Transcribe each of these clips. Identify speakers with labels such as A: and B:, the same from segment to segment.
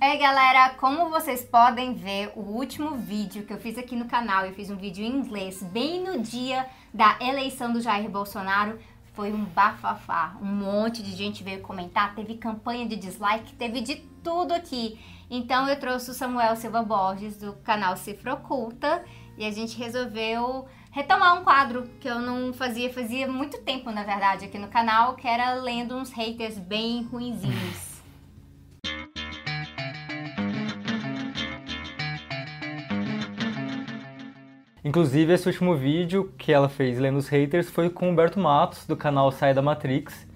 A: Ei galera, como vocês podem ver, o último vídeo que eu fiz aqui no canal, eu fiz um vídeo em inglês bem no dia da eleição do Jair Bolsonaro, foi um bafafá, um monte de gente veio comentar, teve campanha de dislike, teve de tudo aqui. Então eu trouxe o Samuel Silva Borges do canal Cifra Oculta e a gente resolveu retomar um quadro que eu não fazia, fazia muito tempo na verdade aqui no canal, que era lendo uns haters bem ruinzinhos.
B: Inclusive, esse último vídeo que ela fez lendo os haters foi com o Humberto Matos, do canal Sai da Matrix,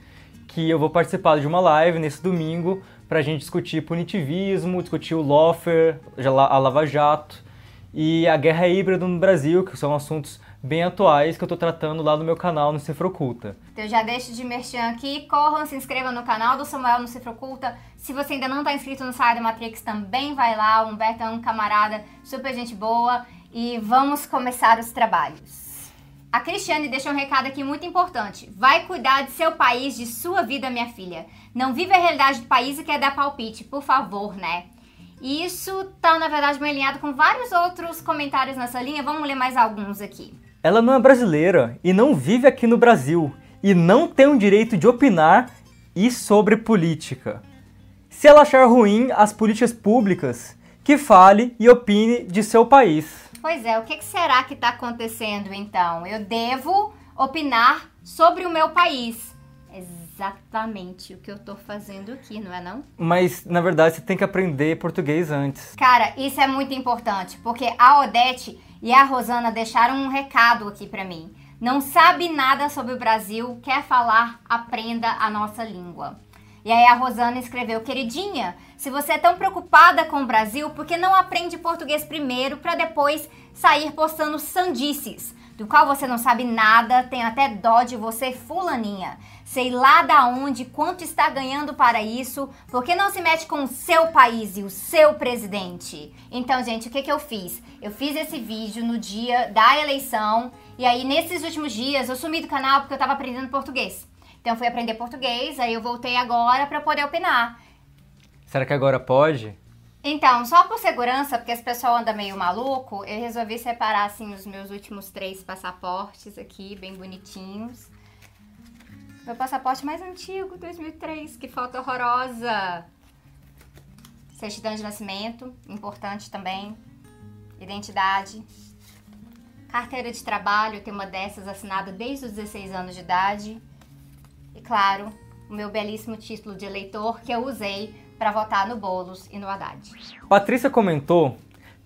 B: que eu vou participar de uma live nesse domingo para a gente discutir punitivismo, discutir o lawfare, a Lava Jato e a guerra híbrida no Brasil, que são assuntos bem atuais que eu estou tratando lá no meu canal no Cifra Oculta.
A: Então já deixo de merchan aqui, corram, se inscrevam no canal do Samuel no Cifra Oculta. Se você ainda não está inscrito no Sai da Matrix, também vai lá, o Humberto é um camarada super gente boa e vamos começar os trabalhos. A Cristiane deixa um recado aqui muito importante. Vai cuidar de seu país, de sua vida, minha filha. Não vive a realidade do país e quer dar palpite, por favor, né? E isso tá, na verdade, bem alinhado com vários outros comentários nessa linha. Vamos ler mais alguns aqui.
B: Ela não é brasileira e não vive aqui no Brasil e não tem o direito de opinar e sobre política. Se ela achar ruim as políticas públicas, que fale e opine de seu país.
A: Pois é, o que, será que está acontecendo então? Eu devo opinar sobre o meu país. Exatamente o que eu estou fazendo aqui, não é não?
B: Mas, na verdade, você tem que aprender português antes.
A: Cara, isso é muito importante, porque a Odete e a Rosana deixaram um recado aqui para mim. Não sabe nada sobre o Brasil, quer falar, aprenda a nossa língua. E aí a Rosana escreveu: Queridinha, se você é tão preocupada com o Brasil, por que não aprende português primeiro para depois sair postando sandices? Do qual você não sabe nada, tem até dó de você, fulaninha. Sei lá da onde, quanto está ganhando para isso, por que não se mete com o seu país e o seu presidente? Então, gente, o que, que eu fiz? Eu fiz esse vídeo no dia da eleição, e aí nesses últimos dias eu sumi do canal porque eu estava aprendendo português. Então fui aprender português, aí eu voltei agora para poder opinar.
B: Será que agora pode?
A: Então, só por segurança, porque esse pessoal anda meio maluco, eu resolvi separar assim os meus últimos três passaportes aqui, bem bonitinhos. Meu passaporte mais antigo, 2003, que foto horrorosa. Certidão de nascimento, importante também. Identidade. Carteira de trabalho, tenho uma dessas assinada desde os 16 anos de idade. Claro, o meu belíssimo título de eleitor que eu usei para votar no Bolos e no Haddad.
B: Patrícia comentou: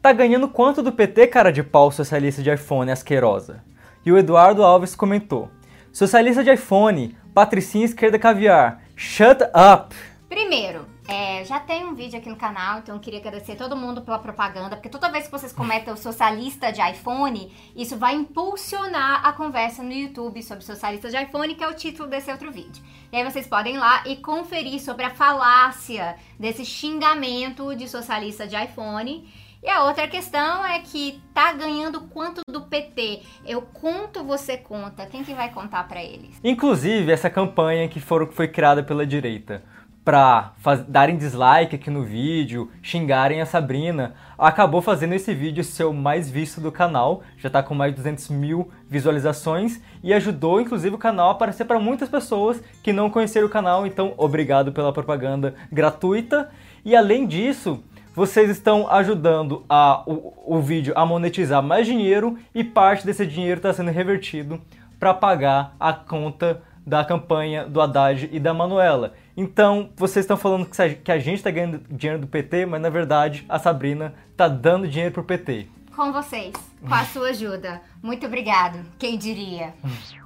B: tá ganhando quanto do PT, cara de pau socialista de iPhone asquerosa? E o Eduardo Alves comentou: socialista de iPhone, patricinha esquerda caviar, shut up!
A: Primeiro, é, já tem um vídeo aqui no canal, então queria agradecer todo mundo pela propaganda, porque toda vez que vocês comentam socialista de iPhone, isso vai impulsionar a conversa no YouTube sobre socialista de iPhone, que é o título desse outro vídeo. E aí vocês podem ir lá e conferir sobre a falácia desse xingamento de socialista de iPhone. E a outra questão é que tá ganhando quanto do PT? Eu conto, você conta. Quem que vai contar para eles?
B: Inclusive essa campanha que foi criada pela direita para darem dislike aqui no vídeo, xingarem a Sabrina, acabou fazendo esse vídeo ser o mais visto do canal, já está com mais de 200 mil visualizações e ajudou inclusive o canal a aparecer para muitas pessoas que não conheceram o canal, então obrigado pela propaganda gratuita. E além disso, vocês estão ajudando a, o, o vídeo a monetizar mais dinheiro e parte desse dinheiro está sendo revertido para pagar a conta da campanha do Haddad e da Manuela. Então, vocês estão falando que a gente está ganhando dinheiro do PT, mas na verdade a Sabrina está dando dinheiro pro PT.
A: Com vocês, com a sua ajuda. Muito obrigado. Quem diria?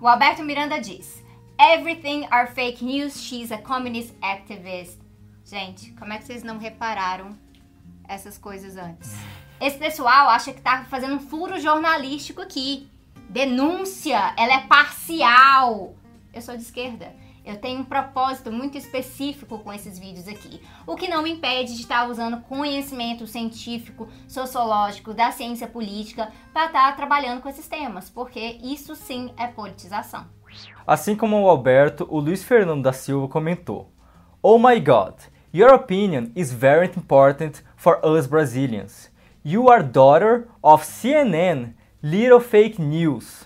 A: O Alberto Miranda diz: Everything are fake news. She's a communist activist. Gente, como é que vocês não repararam essas coisas antes? Esse pessoal acha que tá fazendo um furo jornalístico aqui. Denúncia, ela é parcial. Eu sou de esquerda. Eu tenho um propósito muito específico com esses vídeos aqui, o que não me impede de estar usando conhecimento científico, sociológico, da ciência política para estar trabalhando com esses temas, porque isso sim é politização.
B: Assim como o Alberto, o Luiz Fernando da Silva comentou: Oh my god, Your opinion is very important for us Brazilians. You are daughter of CNN, little fake news.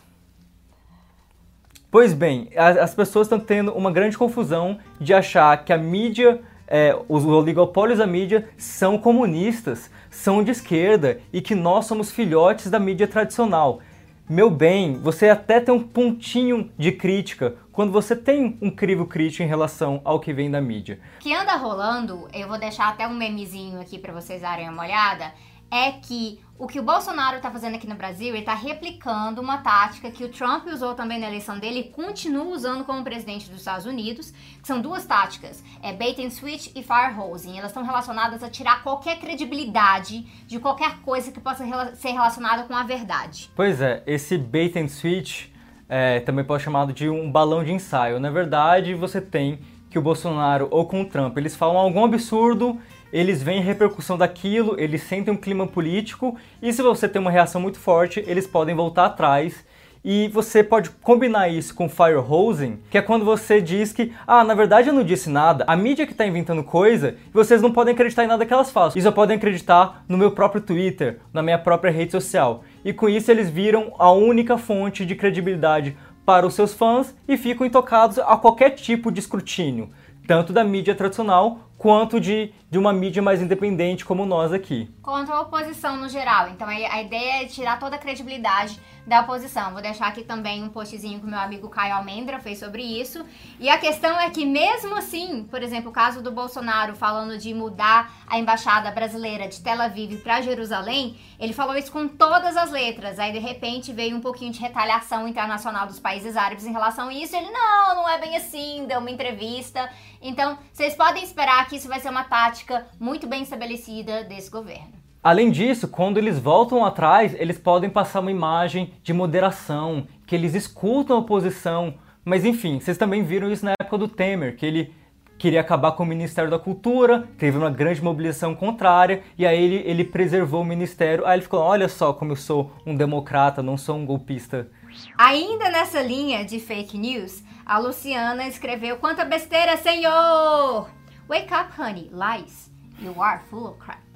B: Pois bem, as pessoas estão tendo uma grande confusão de achar que a mídia, é, os oligopólios da mídia são comunistas, são de esquerda e que nós somos filhotes da mídia tradicional. Meu bem, você até tem um pontinho de crítica quando você tem um crivo crítico em relação ao que vem da mídia.
A: Que anda rolando, eu vou deixar até um memezinho aqui para vocês darem uma olhada, é que o que o Bolsonaro está fazendo aqui no Brasil, ele está replicando uma tática que o Trump usou também na eleição dele e continua usando como presidente dos Estados Unidos, que são duas táticas, é bait and switch e fire hosing. Elas estão relacionadas a tirar qualquer credibilidade de qualquer coisa que possa rela ser relacionada com a verdade.
B: Pois é, esse bait and switch é, também pode ser chamado de um balão de ensaio. Na verdade, você tem que o Bolsonaro ou com o Trump, eles falam algum absurdo eles veem repercussão daquilo, eles sentem um clima político e se você tem uma reação muito forte, eles podem voltar atrás e você pode combinar isso com firehosing, que é quando você diz que, ah, na verdade eu não disse nada, a mídia que está inventando coisa, vocês não podem acreditar em nada que elas façam. E só podem acreditar no meu próprio Twitter, na minha própria rede social. E com isso eles viram a única fonte de credibilidade para os seus fãs e ficam intocados a qualquer tipo de escrutínio, tanto da mídia tradicional quanto de, de uma mídia mais independente como nós aqui.
A: Quanto à oposição no geral. Então a ideia é tirar toda a credibilidade da oposição. Vou deixar aqui também um postzinho que o meu amigo Caio Almendra fez sobre isso. E a questão é que, mesmo assim, por exemplo, o caso do Bolsonaro falando de mudar a embaixada brasileira de Tel Aviv para Jerusalém, ele falou isso com todas as letras. Aí, de repente, veio um pouquinho de retaliação internacional dos países árabes em relação a isso. Ele, não, não é bem assim, deu uma entrevista. Então, vocês podem esperar que isso vai ser uma tática muito bem estabelecida desse governo.
B: Além disso, quando eles voltam atrás, eles podem passar uma imagem de moderação, que eles escutam a oposição. Mas enfim, vocês também viram isso na época do Temer, que ele queria acabar com o Ministério da Cultura, teve uma grande mobilização contrária, e aí ele, ele preservou o ministério. Aí ele ficou: olha só como eu sou um democrata, não sou um golpista.
A: Ainda nessa linha de fake news, a Luciana escreveu: Quanta besteira, senhor! Wake up, honey, lies. You are full of crap.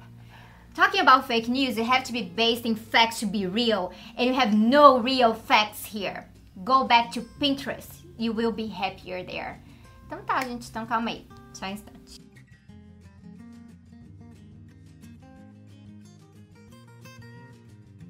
A: Talking about fake news, you have to be based in facts to be real, and you have no real facts here. Go back to Pinterest, you will be happier there. Então tá, gente, então calma aí, só um instante.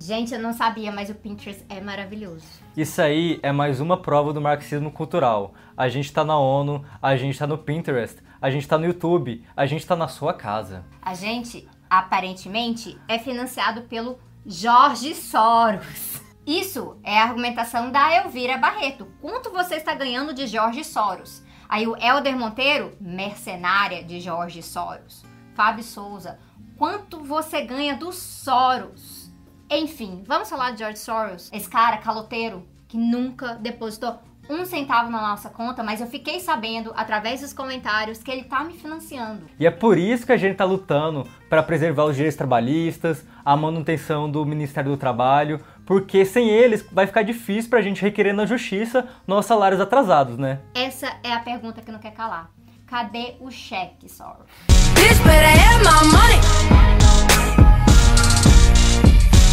A: Gente, eu não sabia, mas o Pinterest é maravilhoso.
B: Isso aí é mais uma prova do marxismo cultural. A gente tá na ONU, a gente tá no Pinterest, a gente tá no YouTube, a gente tá na sua casa.
A: A gente aparentemente, é financiado pelo Jorge Soros. Isso é a argumentação da Elvira Barreto. Quanto você está ganhando de Jorge Soros? Aí o Helder Monteiro, mercenária de Jorge Soros. Fábio Souza, quanto você ganha do Soros? Enfim, vamos falar de George Soros, esse cara caloteiro que nunca depositou um centavo na nossa conta, mas eu fiquei sabendo através dos comentários que ele tá me financiando.
B: E é por isso que a gente tá lutando para preservar os direitos trabalhistas, a manutenção do Ministério do Trabalho, porque sem eles vai ficar difícil pra gente requerer na justiça nossos salários atrasados, né?
A: Essa é a pergunta que não quer calar. Cadê o cheque, Soros?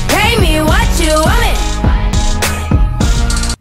A: Pay me what you want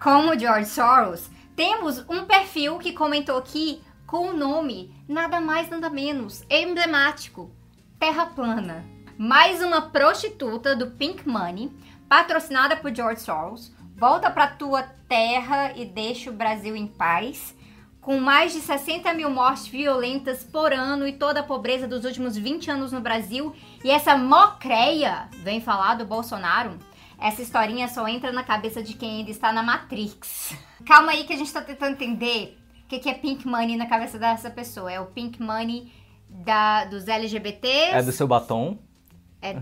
A: como George Soros, temos um perfil que comentou aqui com o nome nada mais nada menos emblemático: Terra Plana. Mais uma prostituta do Pink Money, patrocinada por George Soros, volta para tua terra e deixa o Brasil em paz. Com mais de 60 mil mortes violentas por ano e toda a pobreza dos últimos 20 anos no Brasil, e essa mocreia vem falar do Bolsonaro, essa historinha só entra na cabeça de quem ainda está na Matrix. Calma aí que a gente está tentando entender o que, que é Pink Money na cabeça dessa pessoa. É o Pink Money da, dos LGBTs.
B: É do seu batom.
A: É,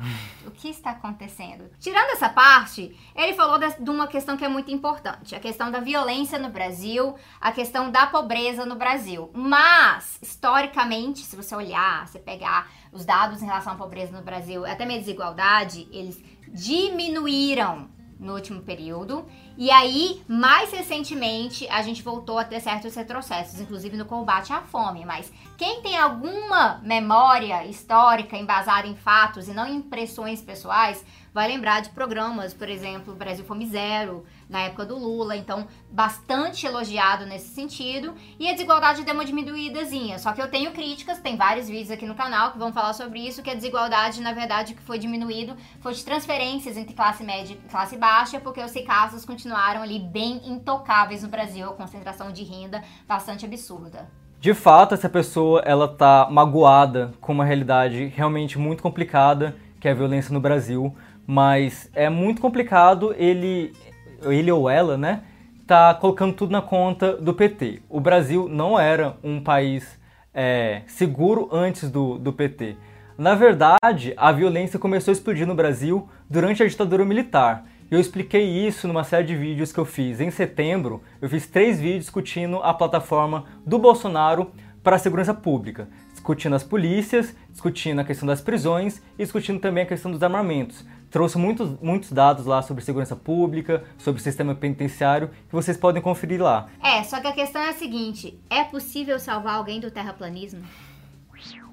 A: o que está acontecendo? Tirando essa parte, ele falou de, uma questão que é muito importante: a questão da violência no Brasil, a questão da pobreza no Brasil. Mas, historicamente, se você olhar, você pegar os dados em relação à pobreza no Brasil, até mesmo desigualdade, eles diminuíram no último período. E aí, mais recentemente, a gente voltou a ter certos retrocessos, inclusive no combate à fome. Mas quem tem alguma memória histórica embasada em fatos e não em impressões pessoais, vai lembrar de programas, por exemplo, Brasil Fome Zero, na época do Lula, então bastante elogiado nesse sentido. E a desigualdade deu uma diminuídazinha. Só que eu tenho críticas, tem vários vídeos aqui no canal que vão falar sobre isso, que a desigualdade, na verdade, que foi diminuído foi de transferências entre classe média e classe baixa, porque os casos continuaram ali bem intocáveis no Brasil, a concentração de renda bastante absurda.
B: De fato, essa pessoa ela tá magoada com uma realidade realmente muito complicada, que é a violência no Brasil, mas é muito complicado ele ele ou ela, né, tá colocando tudo na conta do PT. O Brasil não era um país é, seguro antes do, do PT. Na verdade, a violência começou a explodir no Brasil durante a ditadura militar. Eu expliquei isso numa série de vídeos que eu fiz em setembro. Eu fiz três vídeos discutindo a plataforma do Bolsonaro para a segurança pública, discutindo as polícias, discutindo a questão das prisões e discutindo também a questão dos armamentos trouxe muitos, muitos dados lá sobre segurança pública, sobre o sistema penitenciário, que vocês podem conferir lá.
A: É, só que a questão é a seguinte: é possível salvar alguém do terraplanismo?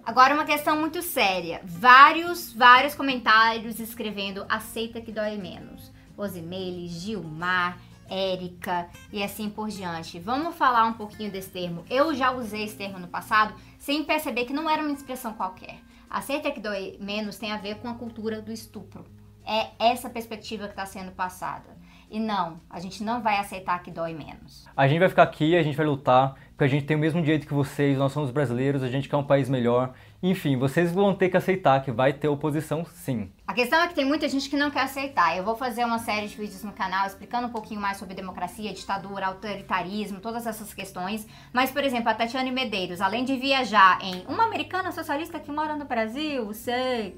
A: Agora uma questão muito séria. Vários, vários comentários escrevendo aceita que dói menos. Osimele, Gilmar, Érica e assim por diante. Vamos falar um pouquinho desse termo. Eu já usei esse termo no passado sem perceber que não era uma expressão qualquer. Aceita que dói menos tem a ver com a cultura do estupro. É essa perspectiva que está sendo passada. E não, a gente não vai aceitar que dói menos.
B: A gente vai ficar aqui, a gente vai lutar, porque a gente tem o mesmo direito que vocês, nós somos brasileiros, a gente quer um país melhor. Enfim, vocês vão ter que aceitar que vai ter oposição sim.
A: A questão é que tem muita gente que não quer aceitar. Eu vou fazer uma série de vídeos no canal explicando um pouquinho mais sobre democracia, ditadura, autoritarismo, todas essas questões. Mas, por exemplo, a Tatiane Medeiros, além de viajar em uma americana socialista que mora no Brasil, sei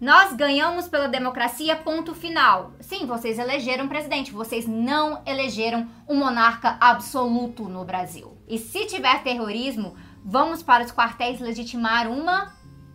A: nós ganhamos pela democracia, ponto final. Sim, vocês elegeram presidente, vocês não elegeram um monarca absoluto no Brasil. E se tiver terrorismo, vamos para os quartéis legitimar uma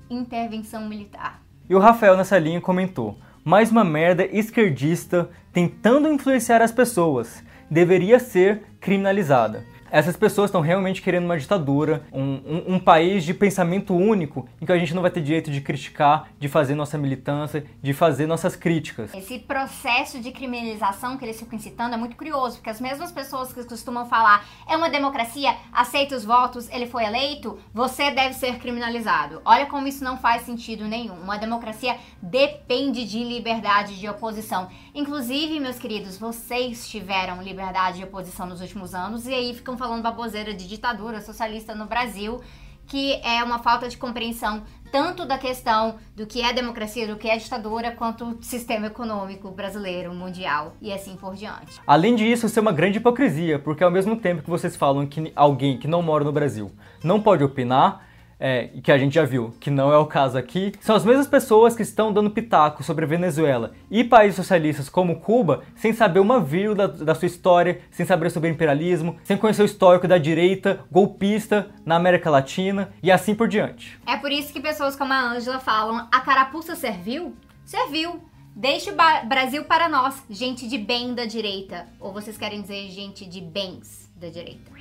A: intervenção militar.
B: E o Rafael nessa linha comentou: mais uma merda esquerdista tentando influenciar as pessoas. Deveria ser criminalizada. Essas pessoas estão realmente querendo uma ditadura, um, um, um, país de pensamento único, em que a gente não vai ter direito de criticar, de fazer nossa militância, de fazer nossas críticas.
A: Esse processo de criminalização que eles ficam incitando é muito curioso, porque as mesmas pessoas que costumam falar é uma democracia, aceita os votos, ele foi eleito, você deve ser criminalizado. Olha como isso não faz sentido nenhum. Uma democracia depende de liberdade de oposição. Inclusive, meus queridos, vocês tiveram liberdade de oposição nos últimos anos e aí ficam falando falando baboseira de ditadura socialista no Brasil, que é uma falta de compreensão tanto da questão do que é democracia, do que é ditadura, quanto o sistema econômico brasileiro, mundial e assim por diante.
B: Além disso, isso é uma grande hipocrisia, porque ao mesmo tempo que vocês falam que alguém que não mora no Brasil não pode opinar, é, que a gente já viu que não é o caso aqui, são as mesmas pessoas que estão dando pitaco sobre a Venezuela e países socialistas como Cuba sem saber uma vírgula da, da sua história, sem saber sobre o imperialismo, sem conhecer o histórico da direita golpista na América Latina e assim por diante.
A: É por isso que pessoas como a Ângela falam: a carapuça serviu? Serviu. Deixe o Brasil para nós, gente de bem da direita. Ou vocês querem dizer gente de bens da direita?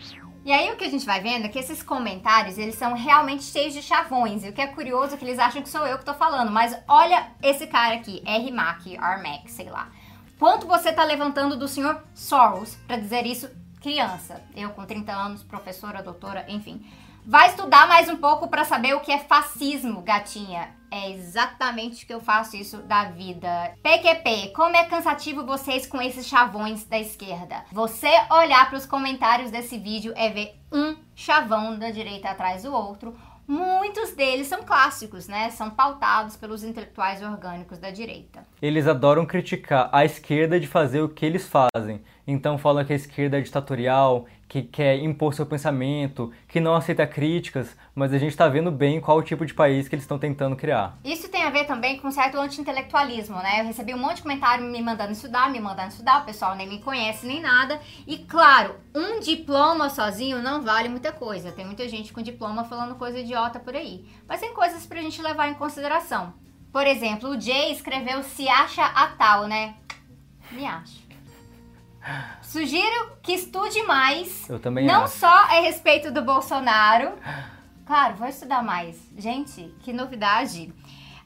A: E aí o que a gente vai vendo é que esses comentários, eles são realmente cheios de chavões. E o que é curioso é que eles acham que sou eu que tô falando. Mas olha esse cara aqui, R-Mac, R-Mac, sei lá. Quanto você tá levantando do senhor Soros para dizer isso criança? Eu com 30 anos, professora, doutora, enfim. Vai estudar mais um pouco para saber o que é fascismo, gatinha. É exatamente o que eu faço isso da vida. PQP, como é cansativo vocês com esses chavões da esquerda. Você olhar para os comentários desse vídeo é ver um chavão da direita atrás do outro. Muitos deles são clássicos, né? São pautados pelos intelectuais orgânicos da direita.
B: Eles adoram criticar a esquerda de fazer o que eles fazem. Então falam que a esquerda é ditatorial, que quer impor seu pensamento, que não aceita críticas, mas a gente está vendo bem qual o tipo de país que eles estão tentando criar.
A: Isso tem a ver também com um certo anti-intelectualismo, né? Eu recebi um monte de comentário me mandando estudar, me mandando estudar, o pessoal nem me conhece nem nada. E claro, um diploma sozinho não vale muita coisa. Tem muita gente com diploma falando coisa idiota por aí. Mas tem coisas pra gente levar em consideração. Por exemplo, o Jay escreveu se acha a tal, né? Me acho. Sugiro que estude mais.
B: Eu também
A: Não
B: acho.
A: só a respeito do Bolsonaro. Claro, vou estudar mais. Gente, que novidade.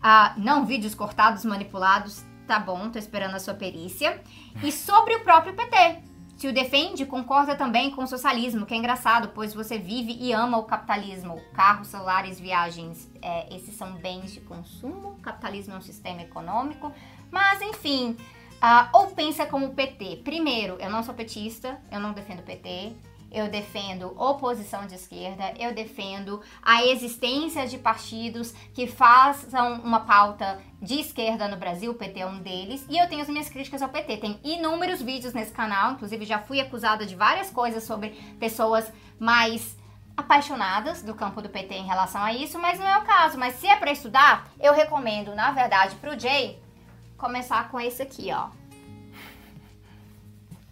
A: Ah, não vídeos cortados, manipulados. Tá bom, tô esperando a sua perícia. E sobre o próprio PT. Se o defende, concorda também com o socialismo, que é engraçado, pois você vive e ama o capitalismo. Carros, celulares, viagens, é, esses são bens de consumo. O capitalismo é um sistema econômico. Mas, enfim, ah, ou pensa como o PT. Primeiro, eu não sou petista, eu não defendo o PT. Eu defendo oposição de esquerda, eu defendo a existência de partidos que façam uma pauta de esquerda no Brasil, o PT é um deles, e eu tenho as minhas críticas ao PT. Tem inúmeros vídeos nesse canal, inclusive já fui acusada de várias coisas sobre pessoas mais apaixonadas do campo do PT em relação a isso, mas não é o caso. Mas se é para estudar, eu recomendo, na verdade, pro Jay começar com esse aqui, ó.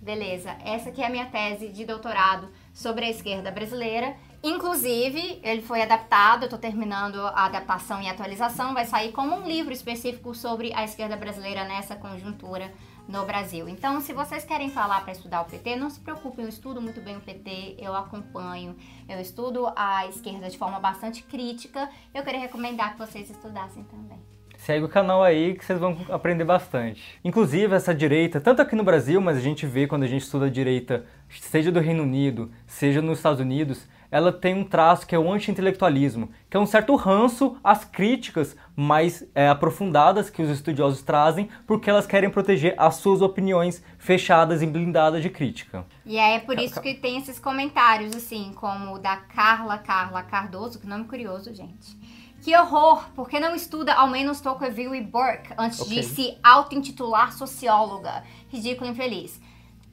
A: Beleza, essa aqui é a minha tese de doutorado sobre a esquerda brasileira. Inclusive, ele foi adaptado, eu tô terminando a adaptação e atualização, vai sair como um livro específico sobre a esquerda brasileira nessa conjuntura no Brasil. Então, se vocês querem falar para estudar o PT, não se preocupem, eu estudo muito bem o PT, eu acompanho, eu estudo a esquerda de forma bastante crítica. Eu queria recomendar que vocês estudassem também.
B: Segue o canal aí que vocês vão aprender bastante. Inclusive, essa direita, tanto aqui no Brasil, mas a gente vê quando a gente estuda a direita, seja do Reino Unido, seja nos Estados Unidos, ela tem um traço que é o anti-intelectualismo, que é um certo ranço às críticas mais é, aprofundadas que os estudiosos trazem, porque elas querem proteger as suas opiniões fechadas e blindadas de crítica.
A: E é por isso que tem esses comentários, assim, como o da Carla Carla Cardoso, que nome curioso, gente. Que horror! Por que não estuda ao menos Tocqueville e Burke antes
B: Ok.
A: de se auto-intitular socióloga? Ridículo infeliz.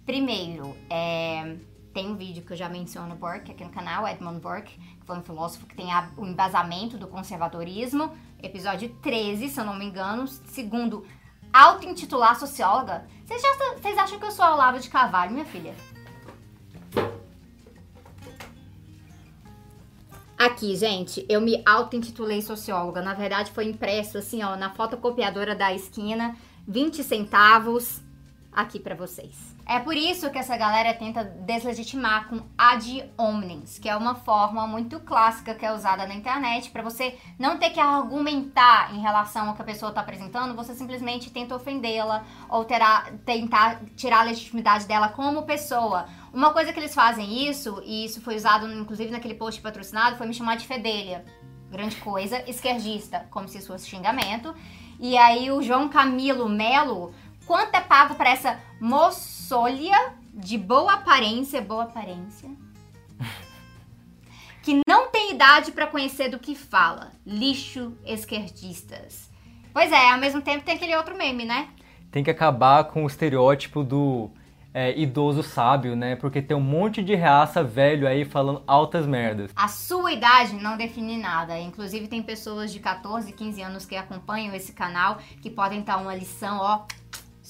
A: Primeiro, é, tem um vídeo que eu já menciono Burke aqui no canal, Edmund Burke, que foi um filósofo que tem a- o embasamento do conservadorismo. Episódio 13, se eu não me engano. Segundo, auto-intitular socióloga. Vocês, acham que eu sou a Olavo de Carvalho, minha filha? Aqui, gente, eu me auto-intitulei socióloga. Na verdade, foi impresso assim, ó, na fotocopiadora da esquina, 20 centavos aqui pra vocês. É por isso que essa galera tenta deslegitimar com ad hominem, que é uma forma muito clássica que é usada na internet pra você não ter que argumentar em relação ao que a pessoa tá apresentando, você simplesmente tenta ofendê-la ou terá, tentar tirar a legitimidade dela como pessoa. Uma coisa que eles fazem isso, e isso foi usado inclusive naquele post patrocinado, foi me chamar de fedelha. Grande coisa, esquerdista, como se isso fosse xingamento. E aí o João Camilo Melo, quanto é pago pra essa moçolha de boa aparência, boa aparência, que não tem idade pra conhecer do que fala. Lixo esquerdistas. Pois é, ao mesmo tempo tem aquele outro meme, né?
B: Tem que acabar com o estereótipo do é, idoso sábio, né? Porque tem um monte de reaça velho aí falando altas merdas.
A: A sua idade não define nada. Inclusive, tem pessoas de 14, 15 anos que acompanham esse canal que podem dar uma lição, ó,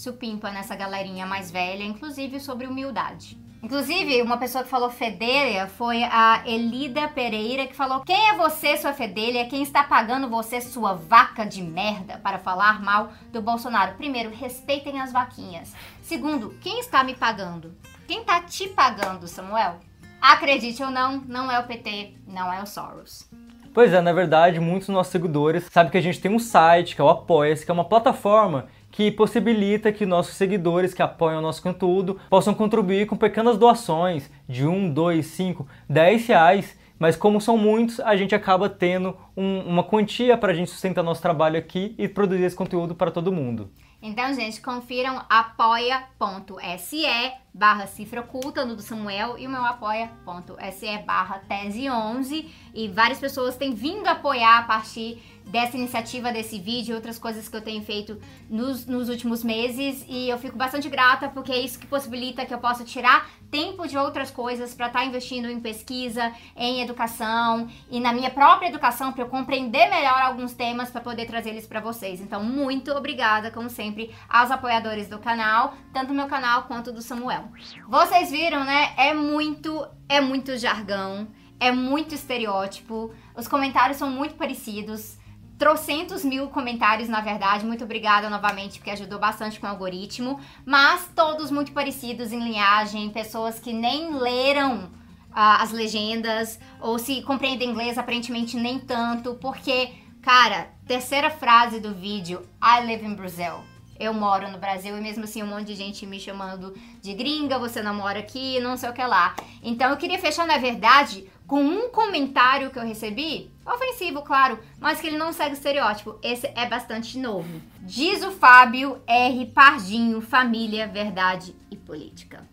A: supimpa nessa galerinha mais velha, inclusive sobre humildade. Inclusive, uma pessoa que falou fedelha foi a Elida Pereira, que falou: Quem é você, sua fedelha? Quem está pagando você, sua vaca de merda, para falar mal do Bolsonaro? Primeiro, respeitem as vaquinhas. Segundo, quem está me pagando? Quem está te pagando, Samuel? Acredite ou não, não é o PT, não é o Soros.
B: Pois é, na verdade, muitos dos nossos seguidores sabem que a gente tem um site, que é o Apoia-se, que é uma plataforma que possibilita que nossos seguidores que apoiam o nosso conteúdo possam contribuir com pequenas doações de 1, 2, 5, 10 reais. Mas como são muitos, a gente acaba tendo um- uma quantia para a gente sustentar nosso trabalho aqui e produzir esse conteúdo para todo mundo.
A: Então, gente, confiram apoia.se barra cifra oculta no do Samuel e o meu apoia.se barra tese 11 e várias pessoas têm vindo apoiar a partir dessa iniciativa, desse vídeo e outras coisas que eu tenho feito nos, nos últimos meses e eu fico bastante grata porque é isso que possibilita que eu possa tirar tempo de outras coisas para estar investindo em pesquisa, em educação e na minha própria educação para eu compreender melhor alguns temas para poder trazer eles para vocês. Então, muito obrigada, como sempre, aos apoiadores do canal, tanto do meu canal quanto do Samuel. Vocês viram, né? É muito, é muito jargão, é muito estereótipo. Os comentários são muito parecidos. trocentos mil comentários, na verdade. Muito obrigada novamente, porque ajudou bastante com o algoritmo. Mas todos muito parecidos em linhagem, pessoas que nem leram uh, as legendas, ou se compreendem inglês, aparentemente nem tanto, porque, cara, terceira frase do vídeo, I live in Brazil eu moro no Brasil e mesmo assim um monte de gente me chamando de gringa, você não mora aqui, não sei o que lá. Então eu queria fechar, na verdade, com um comentário que eu recebi, ofensivo, claro, mas que ele não segue o estereótipo. Esse é bastante novo. Diz o Fábio R. Pardinho, família, verdade e política.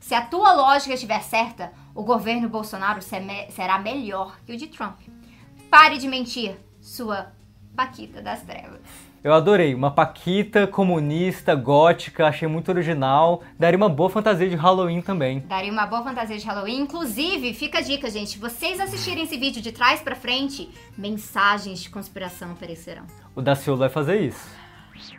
A: Se a tua lógica estiver certa, o governo Bolsonaro será melhor que o de Trump. Pare de mentir, sua Paquita das Trevas.
B: Eu adorei, uma paquita comunista, gótica, achei muito original. Daria uma boa fantasia de Halloween também.
A: Daria uma boa fantasia de Halloween. Inclusive, fica a dica, gente, vocês assistirem esse vídeo de trás para frente, mensagens de conspiração aparecerão.
B: O Daciolo vai fazer isso.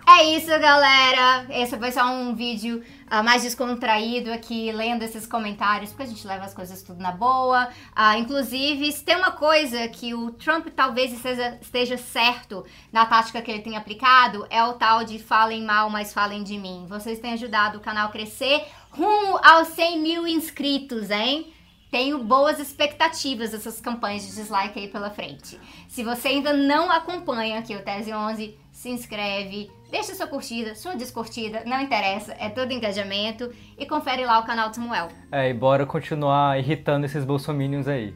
A: É isso, galera. Esse foi só um vídeo uh, mais descontraído aqui, lendo esses comentários, porque a gente leva as coisas tudo na boa. Uh, inclusive, se tem uma coisa que o Trump talvez esteja, esteja certo na tática que ele tem aplicado, é o tal de falem mal, mas falem de mim. Vocês têm ajudado o canal a crescer rumo aos 100 mil inscritos, hein? Tenho boas expectativas dessas campanhas de dislike aí pela frente. Se você ainda não acompanha aqui o Tese 11, se inscreve, deixa sua curtida, sua descurtida, não interessa, é todo engajamento e confere lá o canal do Samuel.
B: É, e bora continuar irritando esses bolsominions aí.